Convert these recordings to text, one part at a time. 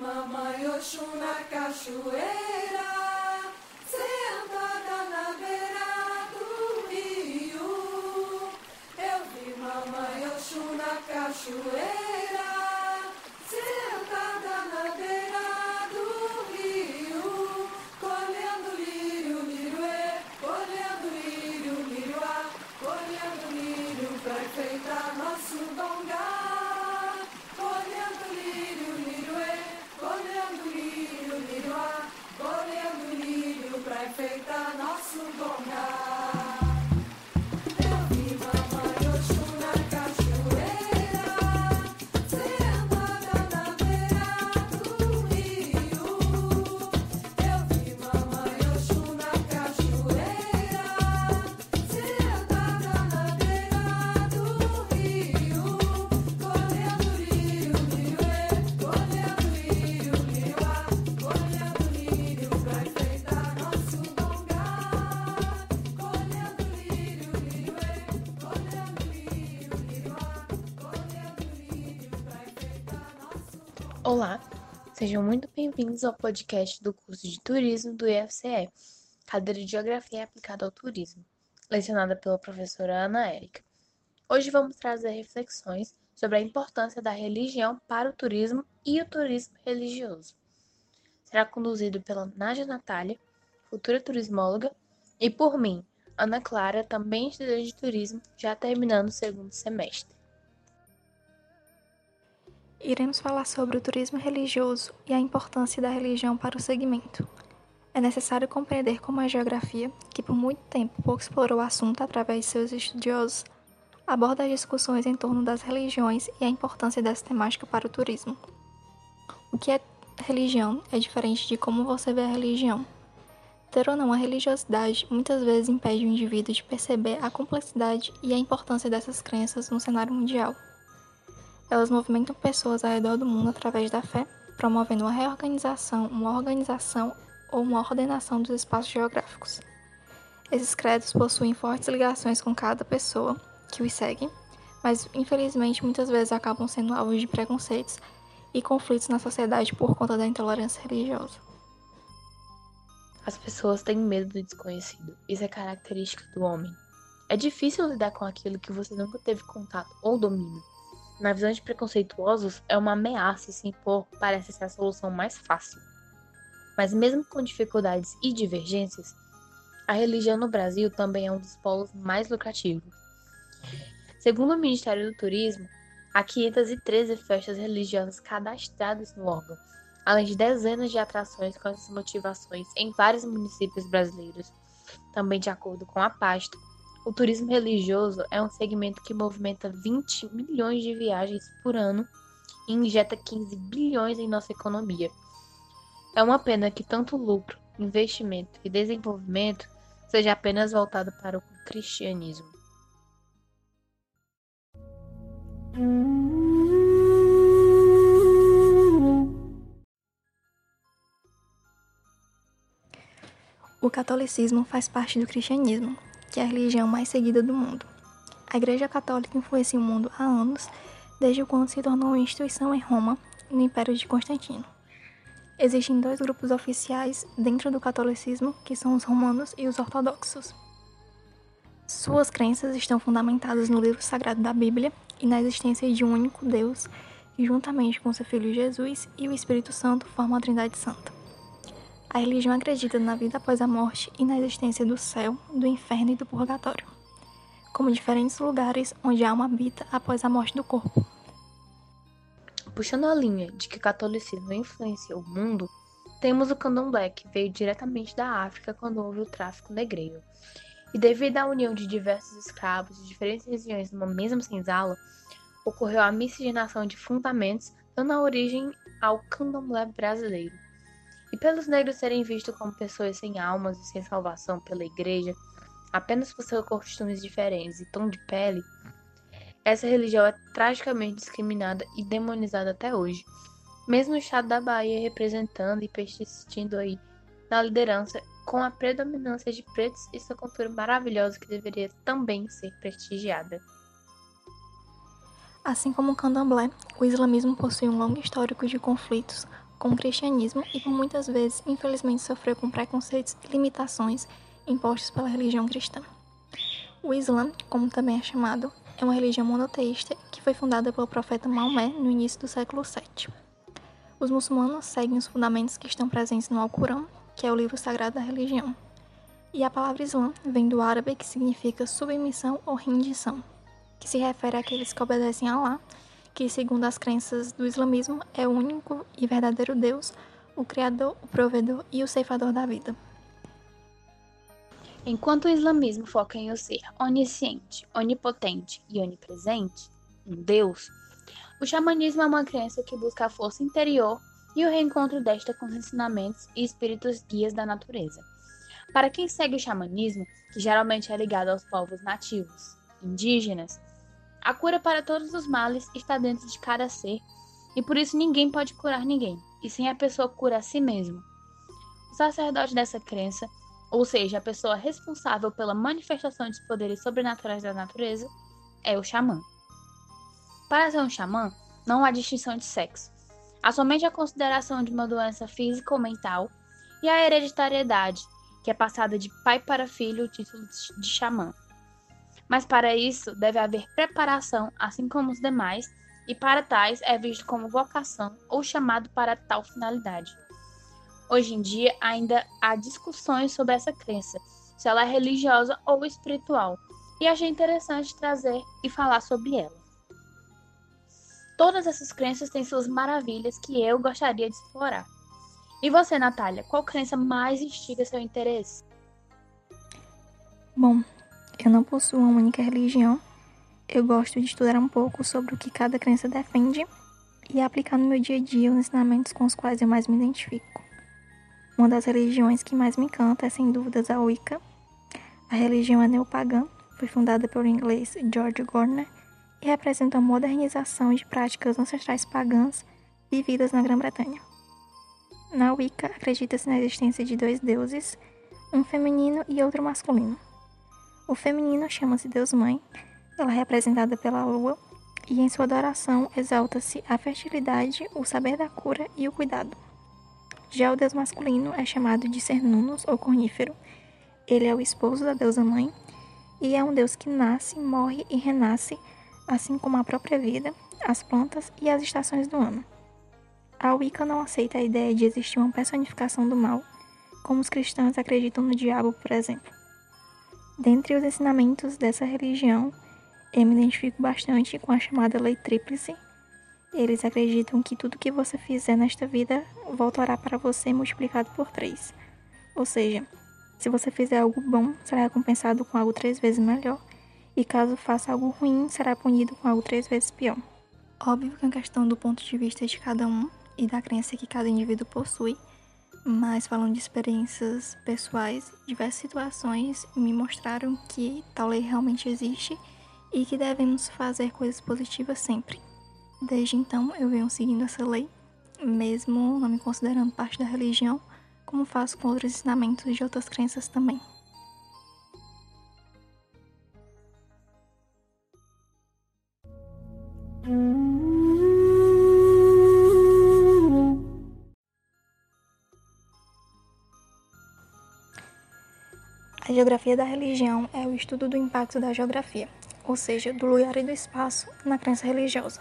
mamãe Oxum na cachoeira, sentada na beira do rio. Eu vi mamãe Oxum na cachoeira, sejam muito bem-vindos ao podcast do curso de Turismo do IFCE, cadeira de Geografia aplicada ao Turismo, lecionada pela professora Ana Érica. Hoje vamos trazer reflexões sobre a importância da religião para o turismo e o turismo religioso. Será conduzido pela Nádia Natália, futura turismóloga, e por mim, Ana Clara, também estudante de turismo, já terminando o segundo semestre. Iremos falar sobre o turismo religioso e a importância da religião para o segmento. É necessário compreender como a geografia, que por muito tempo pouco explorou o assunto através de seus estudiosos, aborda as discussões em torno das religiões e a importância dessa temática para o turismo. O que é religião é diferente de como você vê a religião. Ter ou não a religiosidade muitas vezes impede o indivíduo de perceber a complexidade e a importância dessas crenças no cenário mundial. Elas movimentam pessoas ao redor do mundo através da fé, promovendo uma reorganização, uma organização ou uma ordenação dos espaços geográficos. Esses credos possuem fortes ligações com cada pessoa que os segue, mas infelizmente muitas vezes acabam sendo alvos de preconceitos e conflitos na sociedade por conta da intolerância religiosa. As pessoas têm medo do desconhecido. Isso é característica do homem. É difícil lidar com aquilo que você nunca teve contato ou domínio. Na visão de preconceituosos, é uma ameaça e se impor parece ser a solução mais fácil. Mas mesmo com dificuldades e divergências, a religião no Brasil também é um dos polos mais lucrativos. Segundo o Ministério do Turismo, há 513 festas religiosas cadastradas no órgão, além de dezenas de atrações com essas motivações em vários municípios brasileiros. Também de acordo com a pasta, o turismo religioso é um segmento que movimenta 20 milhões de viagens por ano e injeta 15 bilhões em nossa economia. É uma pena que tanto lucro, investimento e desenvolvimento seja apenas voltado para o cristianismo. O catolicismo faz parte do cristianismo, que é a religião mais seguida do mundo. A Igreja Católica influencia o mundo há anos, desde quando se tornou uma instituição em Roma, no Império de Constantino. Existem dois grupos oficiais dentro do catolicismo, que são os romanos e os ortodoxos. Suas crenças estão fundamentadas no livro sagrado da Bíblia e na existência de um único Deus, que, juntamente com seu Filho Jesus e o Espírito Santo, formam a Trindade Santa. A religião acredita na vida após a morte e na existência do céu, do inferno e do purgatório, como diferentes lugares onde a alma habita após a morte do corpo. Puxando a linha de que o catolicismo influenciou o mundo, temos o candomblé, que veio diretamente da África quando houve o tráfico negreiro. E devido à união de diversos escravos de diferentes regiões numa mesma senzala, ocorreu a miscigenação de fundamentos, dando origem ao candomblé brasileiro. E pelos negros serem vistos como pessoas sem almas e sem salvação pela igreja, apenas por seus costumes diferentes e tom de pele, essa religião é tragicamente discriminada e demonizada até hoje. Mesmo o estado da Bahia representando e persistindo aí na liderança com a predominância de pretos e sua cultura maravilhosa que deveria também ser prestigiada. Assim como o candomblé, o islamismo possui um longo histórico de conflitos com o cristianismo e por muitas vezes, infelizmente, sofreu com preconceitos e limitações impostos pela religião cristã. O Islã, como também é chamado, é uma religião monoteísta que foi fundada pelo profeta Maomé no início do século VII. Os muçulmanos seguem os fundamentos que estão presentes no Alcorão, que é o livro sagrado da religião. E a palavra Islã vem do árabe que significa submissão ou rendição, que se refere àqueles que obedecem a Allah, que, segundo as crenças do islamismo, é o único e verdadeiro Deus, o Criador, o Provedor e o Ceifador da vida. Enquanto o islamismo foca em o ser onisciente, onipotente e onipresente, um Deus, o xamanismo é uma crença que busca a força interior e o reencontro desta com os ensinamentos e espíritos guias da natureza. Para quem segue o xamanismo, que geralmente é ligado aos povos nativos, indígenas, a cura para todos os males está dentro de cada ser e por isso ninguém pode curar ninguém, e sim a pessoa cura a si mesmo. O sacerdote dessa crença, ou seja, a pessoa responsável pela manifestação dos poderes sobrenaturais da natureza, é o xamã. Para ser um xamã, não há distinção de sexo. Há somente a consideração de uma doença física ou mental e a hereditariedade, que é passada de pai para filho o título de xamã. Mas para isso deve haver preparação, assim como os demais, e para tais é visto como vocação ou chamado para tal finalidade. Hoje em dia ainda há discussões sobre essa crença, se ela é religiosa ou espiritual, e achei interessante trazer e falar sobre ela. Todas essas crenças têm suas maravilhas que eu gostaria de explorar. E você, Natália, qual crença mais instiga seu interesse? Bom, eu não possuo uma única religião. Eu gosto de estudar um pouco sobre o que cada crença defende e aplicar no meu dia a dia os ensinamentos com os quais eu mais me identifico. Uma das religiões que mais me encanta é sem dúvidas a Wicca. A religião é neopagã, foi fundada pelo inglês George Gardner e representa a modernização de práticas ancestrais pagãs vividas na Grã-Bretanha. Na Wicca, acredita-se na existência de dois deuses, um feminino e outro masculino. O feminino chama-se Deus Mãe, ela é representada pela lua, e em sua adoração exalta-se a fertilidade, o saber da cura e o cuidado. Já o Deus masculino é chamado de Cernunnos ou Cornífero. Ele é o esposo da deusa mãe e é um Deus que nasce, morre e renasce, assim como a própria vida, as plantas e as estações do ano. A Wicca não aceita a ideia de existir uma personificação do mal, como os cristãos acreditam no diabo, por exemplo. Dentre os ensinamentos dessa religião, eu me identifico bastante com a chamada lei tríplice. Eles acreditam que tudo que você fizer nesta vida voltará para você multiplicado por três. Ou seja, se você fizer algo bom, será recompensado com algo três vezes melhor, e caso faça algo ruim, será punido com algo três vezes pior. Óbvio que é questão do ponto de vista de cada um e da crença que cada indivíduo possui, mas falando de experiências pessoais, diversas situações me mostraram que tal lei realmente existe e que devemos fazer coisas positivas sempre. Desde então eu venho seguindo essa lei, mesmo não me considerando parte da religião, como faço com outros ensinamentos de outras crenças também. A geografia da religião é o estudo do impacto da geografia, ou seja, do lugar e do espaço, na crença religiosa.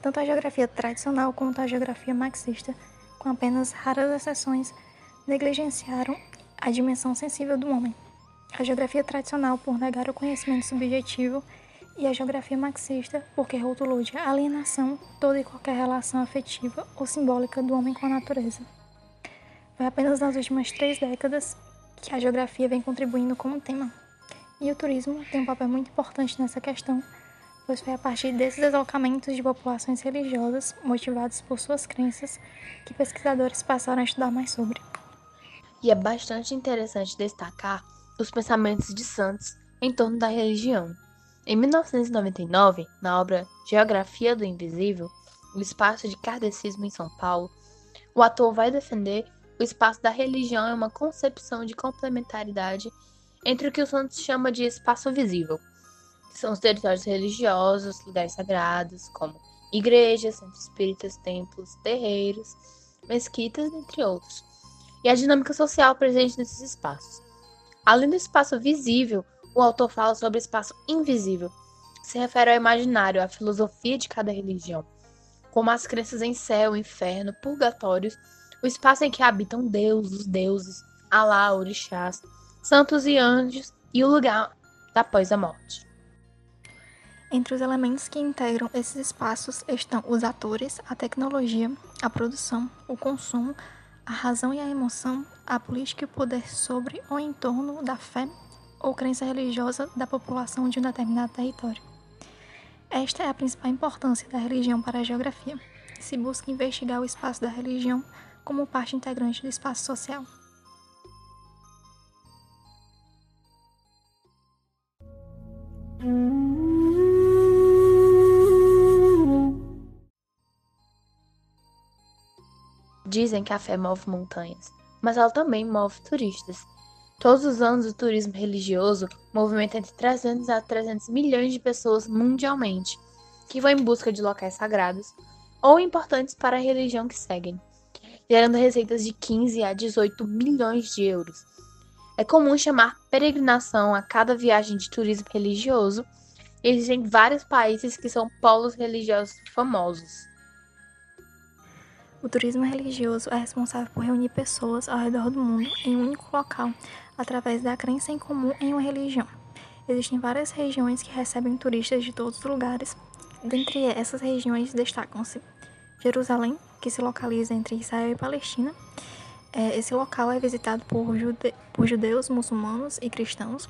Tanto a geografia tradicional quanto a geografia marxista, com apenas raras exceções, negligenciaram a dimensão sensível do homem. A geografia tradicional por negar o conhecimento subjetivo e a geografia marxista porque rotulou de alienação toda e qualquer relação afetiva ou simbólica do homem com a natureza. Foi apenas nas últimas três décadas que a geografia vem contribuindo como tema. E o turismo tem um papel muito importante nessa questão, pois foi a partir desses deslocamentos de populações religiosas, motivados por suas crenças, que pesquisadores passaram a estudar mais sobre. E é bastante interessante destacar os pensamentos de Santos em torno da religião. Em 1999, na obra Geografia do Invisível, o espaço de kardecismo em São Paulo, o ator vai defender o espaço da religião é uma concepção de complementaridade entre o que o Santos chama de espaço visível, que são os territórios religiosos, lugares sagrados, como igrejas, centros espíritas, templos, terreiros, mesquitas, entre outros, e a dinâmica social presente nesses espaços. Além do espaço visível, o autor fala sobre o espaço invisível, que se refere ao imaginário, à filosofia de cada religião, como as crenças em céu, inferno, purgatórios, o espaço em que habitam Deus, os deuses, Alá, orixás, santos e anjos e o lugar após a morte. Entre os elementos que integram esses espaços estão os atores, a tecnologia, a produção, o consumo, a razão e a emoção, a política e o poder sobre ou em torno da fé ou crença religiosa da população de um determinado território. Esta é a principal importância da religião para a geografia. Se busca investigar o espaço da religião como parte integrante do espaço social. Dizem que a fé move montanhas, mas ela também move turistas. Todos os anos, o turismo religioso movimenta entre 300 a 300 milhões de pessoas mundialmente, que vão em busca de locais sagrados ou importantes para a religião que seguem, gerando receitas de 15 a 18 milhões de euros. É comum chamar peregrinação a cada viagem de turismo religioso. Existem vários países que são polos religiosos famosos. O turismo religioso é responsável por reunir pessoas ao redor do mundo em um único local, através da crença em comum em uma religião. Existem várias regiões que recebem turistas de todos os lugares. Dentre essas regiões destacam-se Jerusalém, que se localiza entre Israel e Palestina. É, esse local é visitado por, jude por judeus, muçulmanos e cristãos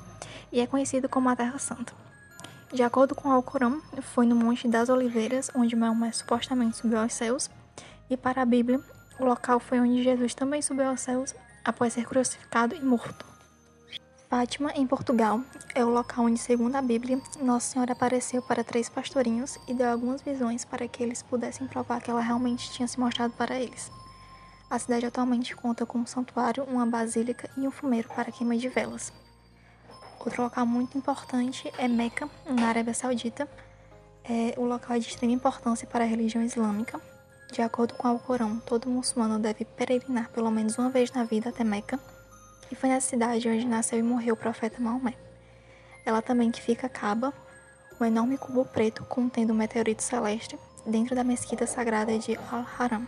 e é conhecido como a Terra Santa. De acordo com o Alcorão, foi no Monte das Oliveiras onde Maomé supostamente subiu aos céus e para a Bíblia, o local foi onde Jesus também subiu aos céus após ser crucificado e morto. Fátima, em Portugal, é o local onde, segundo a Bíblia, Nossa Senhora apareceu para três pastorinhos e deu algumas visões para que eles pudessem provar que ela realmente tinha se mostrado para eles. A cidade atualmente conta com um santuário, uma basílica e um fumeiro para queima de velas. Outro local muito importante é Meca, na Arábia Saudita. É, o local é de extrema importância para a religião islâmica, de acordo com o Alcorão, todo muçulmano deve peregrinar pelo menos uma vez na vida até Meca, e foi nessa cidade onde nasceu e morreu o profeta Maomé. Ela também que fica Caba, um enorme cubo preto contendo um meteorito celeste, dentro da mesquita sagrada de Al-Haram.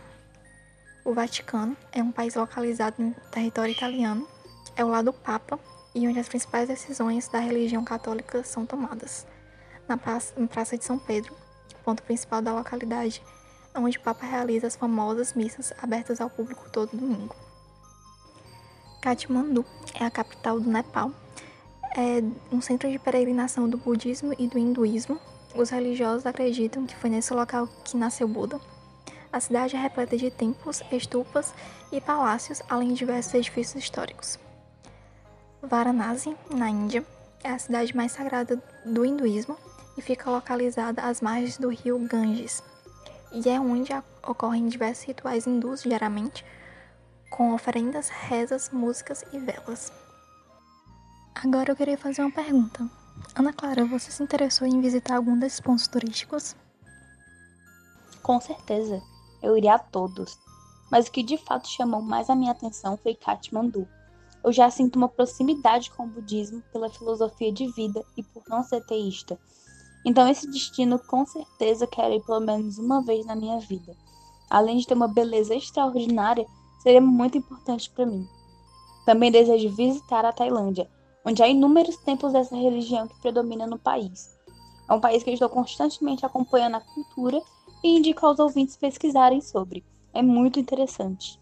O Vaticano é um país localizado no território italiano, é o lado do Papa e onde as principais decisões da religião católica são tomadas. Na Praça de São Pedro, ponto principal da localidade, onde o Papa realiza as famosas missas abertas ao público todo domingo. Katmandu é a capital do Nepal. É um centro de peregrinação do budismo e do hinduísmo. Os religiosos acreditam que foi nesse local que nasceu Buda. A cidade é repleta de templos, estupas e palácios, além de diversos edifícios históricos. Varanasi, na Índia, é a cidade mais sagrada do hinduísmo e fica localizada às margens do rio Ganges e é onde ocorrem diversos rituais hindus diariamente, com oferendas, rezas, músicas e velas. Agora eu queria fazer uma pergunta. Ana Clara, você se interessou em visitar algum desses pontos turísticos? Com certeza, eu iria a todos. Mas o que de fato chamou mais a minha atenção foi Kathmandu. Eu já sinto uma proximidade com o budismo pela filosofia de vida e por não ser teísta. Então, esse destino com certeza quero ir pelo menos uma vez na minha vida. Além de ter uma beleza extraordinária, seria muito importante para mim. Também desejo visitar a Tailândia, onde há inúmeros templos dessa religião que predomina no país. É um país que eu estou constantemente acompanhando a cultura e indico aos ouvintes pesquisarem sobre. É muito interessante.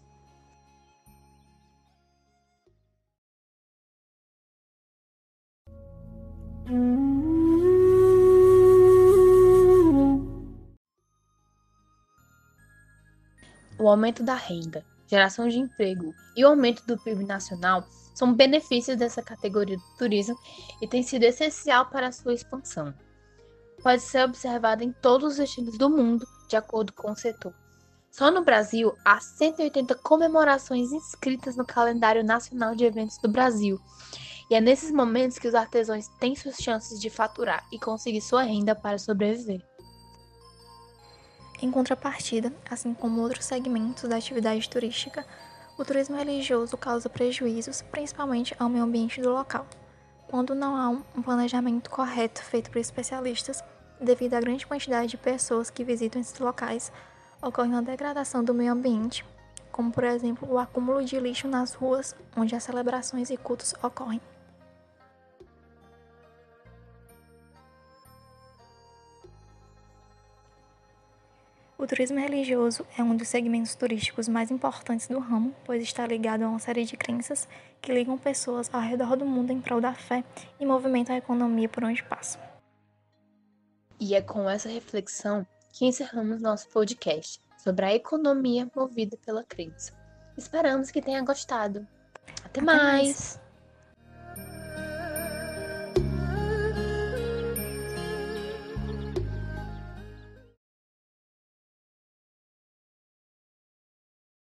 o aumento da renda, geração de emprego e o aumento do PIB nacional são benefícios dessa categoria do turismo e tem sido essencial para sua expansão. Pode ser observado em todos os destinos do mundo, de acordo com o setor. Só no Brasil, há 180 comemorações inscritas no calendário nacional de eventos do Brasil. E é nesses momentos que os artesãos têm suas chances de faturar e conseguir sua renda para sobreviver. Em contrapartida, assim como outros segmentos da atividade turística, o turismo religioso causa prejuízos, principalmente ao meio ambiente do local, quando não há um planejamento correto feito por especialistas, devido à grande quantidade de pessoas que visitam esses locais, ocorre uma degradação do meio ambiente, como por exemplo o acúmulo de lixo nas ruas onde as celebrações e cultos ocorrem. O turismo religioso é um dos segmentos turísticos mais importantes do ramo, pois está ligado a uma série de crenças que ligam pessoas ao redor do mundo em prol da fé e movimentam a economia por onde passam. E é com essa reflexão que encerramos nosso podcast sobre a economia movida pela crença. Esperamos que tenha gostado. Até, Até mais. mais.